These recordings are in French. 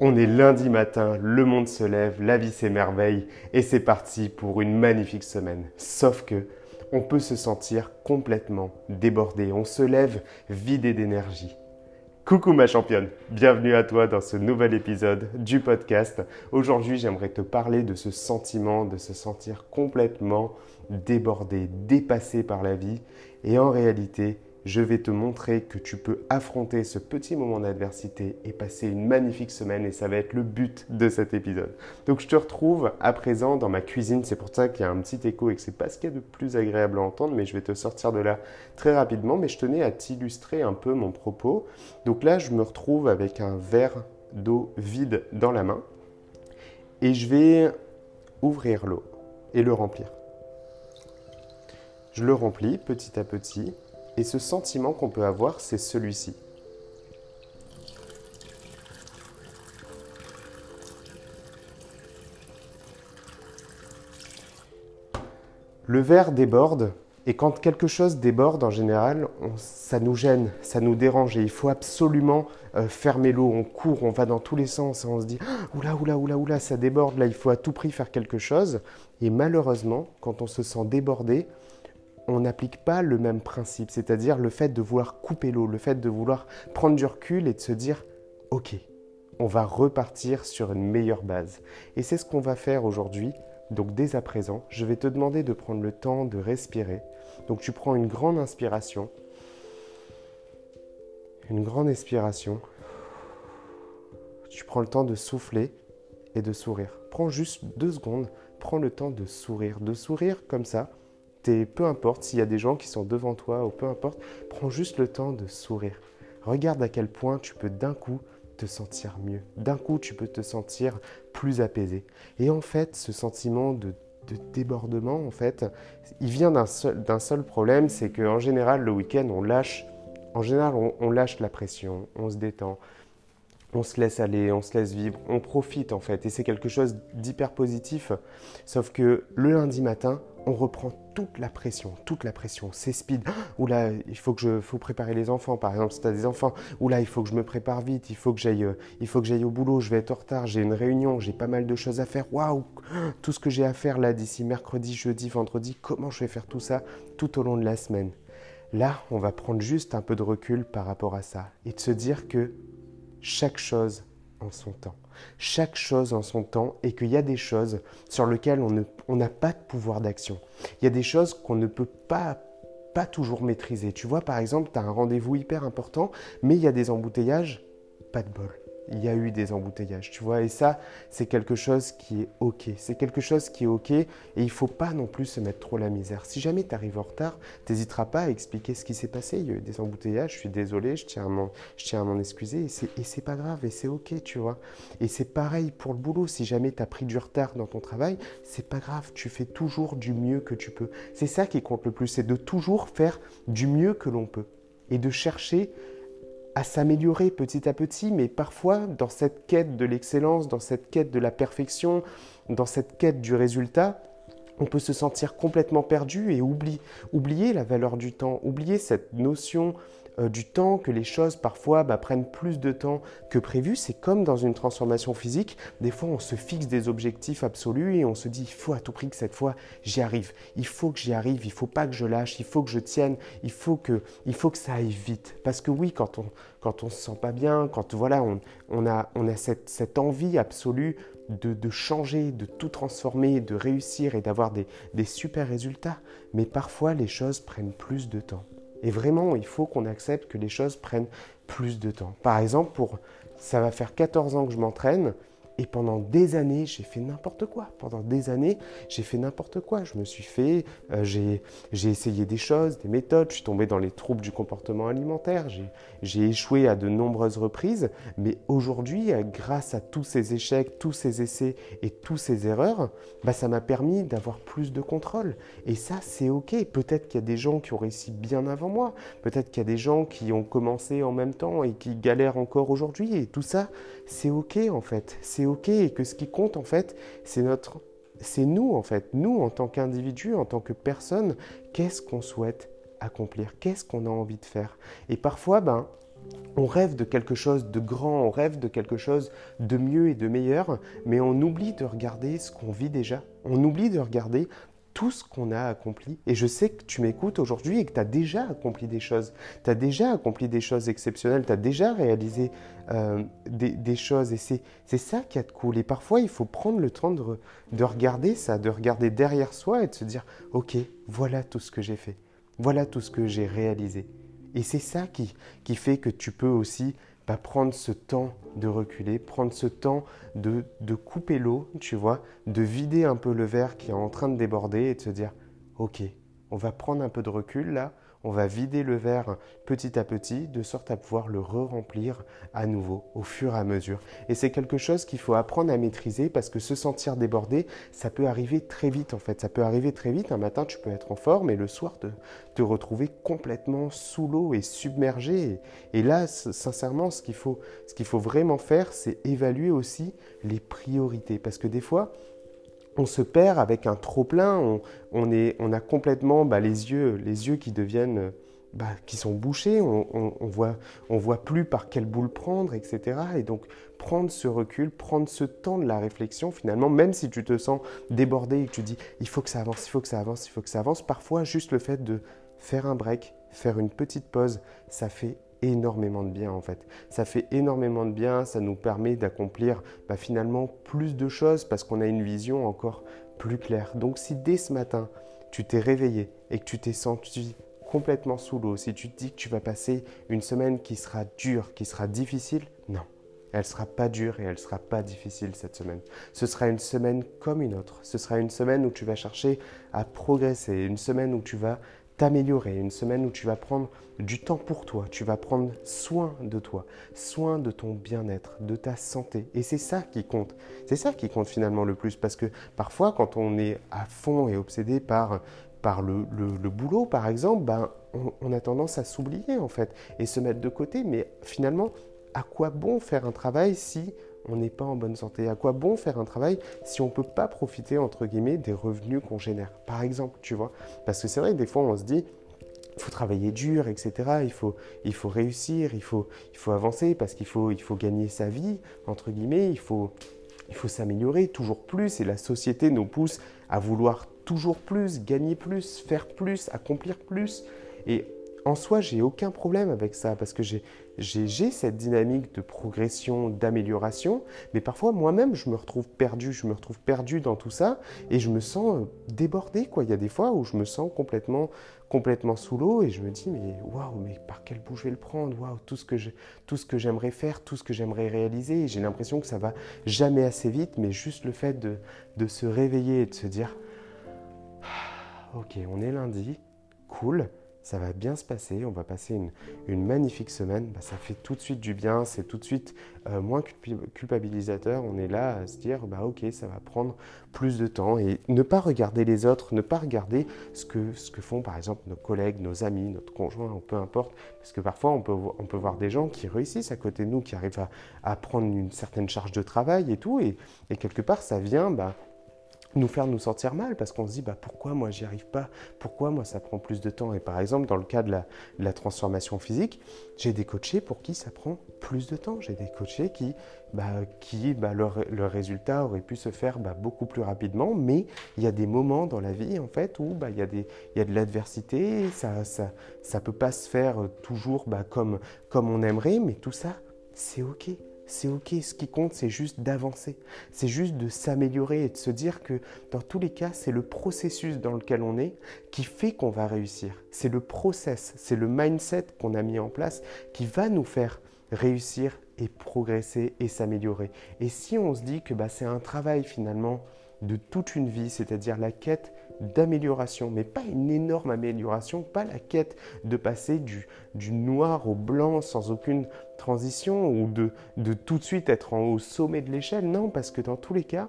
On est lundi matin, le monde se lève, la vie s'émerveille et c'est parti pour une magnifique semaine. Sauf que on peut se sentir complètement débordé, on se lève vidé d'énergie. Coucou ma championne, bienvenue à toi dans ce nouvel épisode du podcast. Aujourd'hui j'aimerais te parler de ce sentiment de se sentir complètement débordé, dépassé par la vie et en réalité je vais te montrer que tu peux affronter ce petit moment d'adversité et passer une magnifique semaine et ça va être le but de cet épisode. Donc je te retrouve à présent dans ma cuisine, c'est pour ça qu'il y a un petit écho et que c'est pas ce qu'il y a de plus agréable à entendre, mais je vais te sortir de là très rapidement, mais je tenais à t'illustrer un peu mon propos. Donc là, je me retrouve avec un verre d'eau vide dans la main et je vais ouvrir l'eau et le remplir. Je le remplis petit à petit et ce sentiment qu'on peut avoir, c'est celui-ci. Le verre déborde, et quand quelque chose déborde, en général, ça nous gêne, ça nous dérange, et il faut absolument euh, fermer l'eau. On court, on va dans tous les sens, et on se dit ah, oula, oula, oula, oula, ça déborde, là, il faut à tout prix faire quelque chose. Et malheureusement, quand on se sent débordé, on n'applique pas le même principe, c'est-à-dire le fait de vouloir couper l'eau, le fait de vouloir prendre du recul et de se dire OK, on va repartir sur une meilleure base. Et c'est ce qu'on va faire aujourd'hui. Donc dès à présent, je vais te demander de prendre le temps de respirer. Donc tu prends une grande inspiration. Une grande expiration. Tu prends le temps de souffler et de sourire. Prends juste deux secondes. Prends le temps de sourire. De sourire comme ça peu importe s'il y a des gens qui sont devant toi ou peu importe, prends juste le temps de sourire. Regarde à quel point tu peux d'un coup te sentir mieux. D'un coup, tu peux te sentir plus apaisé. Et en fait, ce sentiment de, débordement, en fait, il vient d'un seul, problème, c'est qu'en général, le week-end, on lâche, en général, on lâche la pression, on se détend on se laisse aller, on se laisse vivre, on profite en fait. Et c'est quelque chose d'hyper positif. Sauf que le lundi matin, on reprend toute la pression, toute la pression. C'est speed. Ou là, il faut que je faut préparer les enfants, par exemple, si tu as des enfants. Ou là, il faut que je me prépare vite, il faut que j'aille euh, il faut que j'aille au boulot, je vais être en retard, j'ai une réunion, j'ai pas mal de choses à faire. Waouh Tout ce que j'ai à faire là d'ici mercredi, jeudi, vendredi, comment je vais faire tout ça tout au long de la semaine? Là, on va prendre juste un peu de recul par rapport à ça et de se dire que chaque chose en son temps. Chaque chose en son temps et qu'il y a des choses sur lesquelles on n'a pas de pouvoir d'action. Il y a des choses qu'on ne peut pas pas toujours maîtriser. Tu vois, par exemple, tu as un rendez-vous hyper important, mais il y a des embouteillages, pas de bol il y a eu des embouteillages, tu vois. Et ça, c'est quelque chose qui est OK. C'est quelque chose qui est OK et il faut pas non plus se mettre trop la misère. Si jamais tu arrives en retard, tu n'hésiteras pas à expliquer ce qui s'est passé. Il y a eu des embouteillages, je suis désolé, je tiens à m'en excuser et c'est pas grave et c'est OK, tu vois. Et c'est pareil pour le boulot. Si jamais tu as pris du retard dans ton travail, c'est pas grave. Tu fais toujours du mieux que tu peux. C'est ça qui compte le plus, c'est de toujours faire du mieux que l'on peut et de chercher à s'améliorer petit à petit, mais parfois dans cette quête de l'excellence, dans cette quête de la perfection, dans cette quête du résultat, on peut se sentir complètement perdu et oublier, la valeur du temps, oublier cette notion euh, du temps, que les choses parfois bah, prennent plus de temps que prévu. C'est comme dans une transformation physique. Des fois, on se fixe des objectifs absolus et on se dit, il faut à tout prix que cette fois, j'y arrive. Il faut que j'y arrive, il faut pas que je lâche, il faut que je tienne, il faut que, il faut que ça aille vite. Parce que oui, quand on quand on se sent pas bien, quand voilà, on, a, on a cette, envie absolue de, de, changer, de tout transformer, de réussir et d'avoir des, des super résultats. Mais parfois, les choses prennent plus de temps. Et vraiment, il faut qu'on accepte que les choses prennent plus de temps. Par exemple, pour ça va faire 14 ans que je m'entraîne, et pendant des années, j'ai fait n'importe quoi. Pendant des années, j'ai fait n'importe quoi. Je me suis fait, euh, j'ai essayé des choses, des méthodes, je suis tombé dans les troubles du comportement alimentaire, j'ai échoué à de nombreuses reprises. Mais aujourd'hui, euh, grâce à tous ces échecs, tous ces essais et tous ces erreurs, bah, ça m'a permis d'avoir plus de contrôle. Et ça, c'est OK. Peut-être qu'il y a des gens qui ont réussi bien avant moi. Peut-être qu'il y a des gens qui ont commencé en même temps et qui galèrent encore aujourd'hui. Et tout ça, c'est OK en fait. Et que ce qui compte en fait, c'est notre, c'est nous en fait, nous en tant qu'individu, en tant que personne, qu'est-ce qu'on souhaite accomplir? Qu'est-ce qu'on a envie de faire? Et parfois, ben, on rêve de quelque chose de grand, on rêve de quelque chose de mieux et de meilleur, mais on oublie de regarder ce qu'on vit déjà. On oublie de regarder tout ce qu'on a accompli. Et je sais que tu m'écoutes aujourd'hui et que tu as déjà accompli des choses. Tu as déjà accompli des choses exceptionnelles, tu as déjà réalisé euh, des, choses. Et c'est ça qui est cool. Et parfois, il faut prendre le temps de, de regarder ça, de regarder derrière soi et de se dire, OK, voilà tout ce que j'ai fait. Voilà tout ce que j'ai réalisé. Et c'est ça qui, qui fait que tu peux aussi bah, prendre ce temps de reculer, prendre ce temps de, de couper l'eau, tu vois, de vider un peu le verre qui est en train de déborder et de se dire, ok, on va prendre un peu de recul là, on va vider le verre petit à petit de sorte à pouvoir le re-remplir à nouveau au fur et à mesure. Et c'est quelque chose qu'il faut apprendre à maîtriser parce que se sentir débordé, ça peut arriver très vite en fait. Ça peut arriver très vite. Un matin, tu peux être en forme et le soir, te, te retrouver complètement sous l'eau et submergé. Et, là, sincèrement, ce qu'il faut vraiment faire, c'est évaluer aussi les priorités. Parce que des fois, on se perd avec un trop plein, on, on a complètement bah, les, yeux, les yeux qui deviennent, bah, qui sont bouchés, on, on, voit, on voit plus par quelle boule prendre, etc. Et donc prendre ce recul, prendre ce temps de la réflexion, finalement, même si tu te sens débordé et que tu dis il faut que ça avance, il faut que ça avance, il faut que ça avance, parfois juste le fait de faire un break, faire une petite pause, ça fait énormément de bien en fait. Ça fait énormément de bien, ça nous permet d'accomplir bah, finalement plus de choses parce qu'on a une vision encore plus claire. Donc si dès ce matin, tu t'es réveillé et que tu t'es senti complètement sous l'eau, si tu te dis que tu vas passer une semaine qui sera dure, qui sera difficile, non. Elle ne sera pas dure et elle ne sera pas difficile cette semaine. Ce sera une semaine comme une autre. Ce sera une semaine où tu vas chercher à progresser, une semaine où tu vas t'améliorer, une semaine où tu vas prendre du temps pour toi, tu vas prendre soin de toi, soin de ton bien-être, de ta santé. Et c'est ça qui compte. C'est ça qui compte finalement le plus parce que parfois quand on est à fond et obsédé par, le, boulot par exemple, ben, on, on a tendance à s'oublier en fait et se mettre de côté. Mais finalement, à quoi bon faire un travail si on n'est pas en bonne santé À quoi bon faire un travail si on ne peut pas profiter, entre guillemets, des revenus qu'on génère? Par exemple, tu vois. Parce que c'est vrai que des fois, on se dit, il faut travailler dur, etc. Il faut, il faut réussir, il faut, il faut avancer parce qu'il faut, il faut gagner sa vie, entre guillemets. Il faut, il faut s'améliorer toujours plus et la société nous pousse à vouloir toujours plus, gagner plus, faire plus, accomplir plus. Et en soi, j'ai aucun problème avec ça parce que j'ai cette dynamique de progression, d'amélioration, mais parfois moi-même je me retrouve perdu, je me retrouve perdu dans tout ça et je me sens euh, débordé. Il y a des fois où je me sens complètement complètement sous l'eau et je me dis mais waouh, mais par quel bout je vais le prendre? Waouh, tout ce que tout ce que j'aimerais faire, tout ce que j'aimerais réaliser, j'ai l'impression que ça va jamais assez vite, mais juste le fait de, de se réveiller et de se dire ah, OK, on est lundi, cool ça va bien se passer, on va passer une, magnifique semaine, bah, ça fait tout de suite du bien, c'est tout de suite euh, moins culpabilisateur, on est là à se dire, bah ok, ça va prendre plus de temps et ne pas regarder les autres, ne pas regarder ce que, ce que font par exemple nos collègues, nos amis, notre conjoint, peu importe, parce que parfois on peut, on peut voir des gens qui réussissent à côté de nous, qui arrivent à, prendre une certaine charge de travail et tout, et, et quelque part ça vient bah, nous faire nous sentir mal parce qu'on se dit bah, pourquoi moi j'y arrive pas, pourquoi moi ça prend plus de temps? Et par exemple, dans le cas de la, transformation physique, j'ai des coachés pour qui ça prend plus de temps. J'ai des coachés qui, bah, qui bah, leur, résultat aurait pu se faire bah, beaucoup plus rapidement, mais il y a des moments dans la vie en fait où bah, il, y a y a de l'adversité, ça ça, ça peut pas se faire toujours bah, comme, comme on aimerait, mais tout ça, c'est ok c'est ok. Ce qui compte, c'est juste d'avancer. C'est juste de s'améliorer et de se dire que dans tous les cas, c'est le processus dans lequel on est qui fait qu'on va réussir. C'est le process, c'est le mindset qu'on a mis en place qui va nous faire réussir et progresser et s'améliorer. Et si on se dit que bah, c'est un travail finalement de toute une vie, c'est-à-dire la quête d'amélioration, mais pas une énorme amélioration, pas la quête de passer du, du noir au blanc sans aucune transition ou de, de tout de suite être en, au sommet de l'échelle. Non, parce que dans tous les cas,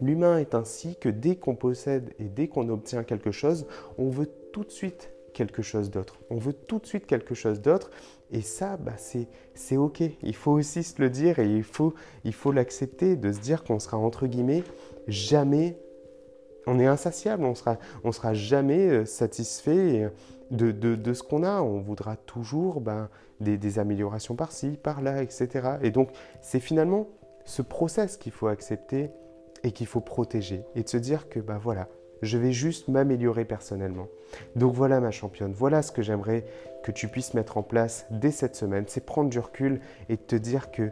l'humain est ainsi que dès qu'on possède et dès qu'on obtient quelque chose, on veut tout de suite quelque chose d'autre. On veut tout de suite quelque chose d'autre. Et ça, bah, c'est OK. Il faut aussi se le dire et il faut l'accepter, il faut de se dire qu'on sera entre guillemets jamais on est insatiable, on sera, on sera jamais euh, satisfait de, de, ce qu'on a. On voudra toujours ben, des, des, améliorations par-ci, par-là, etc. Et donc, c'est finalement ce process qu'il faut accepter et qu'il faut protéger. Et de se dire que, ben voilà, je vais juste m'améliorer personnellement. Donc voilà ma championne, voilà ce que j'aimerais que tu puisses mettre en place dès cette semaine. C'est prendre du recul et te dire que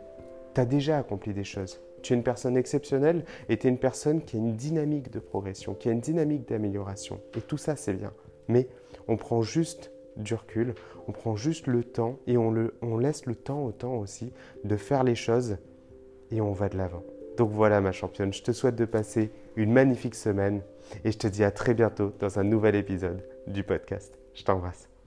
tu as déjà accompli des choses. Tu es une personne exceptionnelle et tu es une personne qui a une dynamique de progression, qui a une dynamique d'amélioration. Et tout ça, c'est bien. Mais on prend juste du recul, on prend juste le temps et on, le, on laisse le temps au temps aussi de faire les choses et on va de l'avant. Donc voilà ma championne, je te souhaite de passer une magnifique semaine et je te dis à très bientôt dans un nouvel épisode du podcast. Je t'embrasse.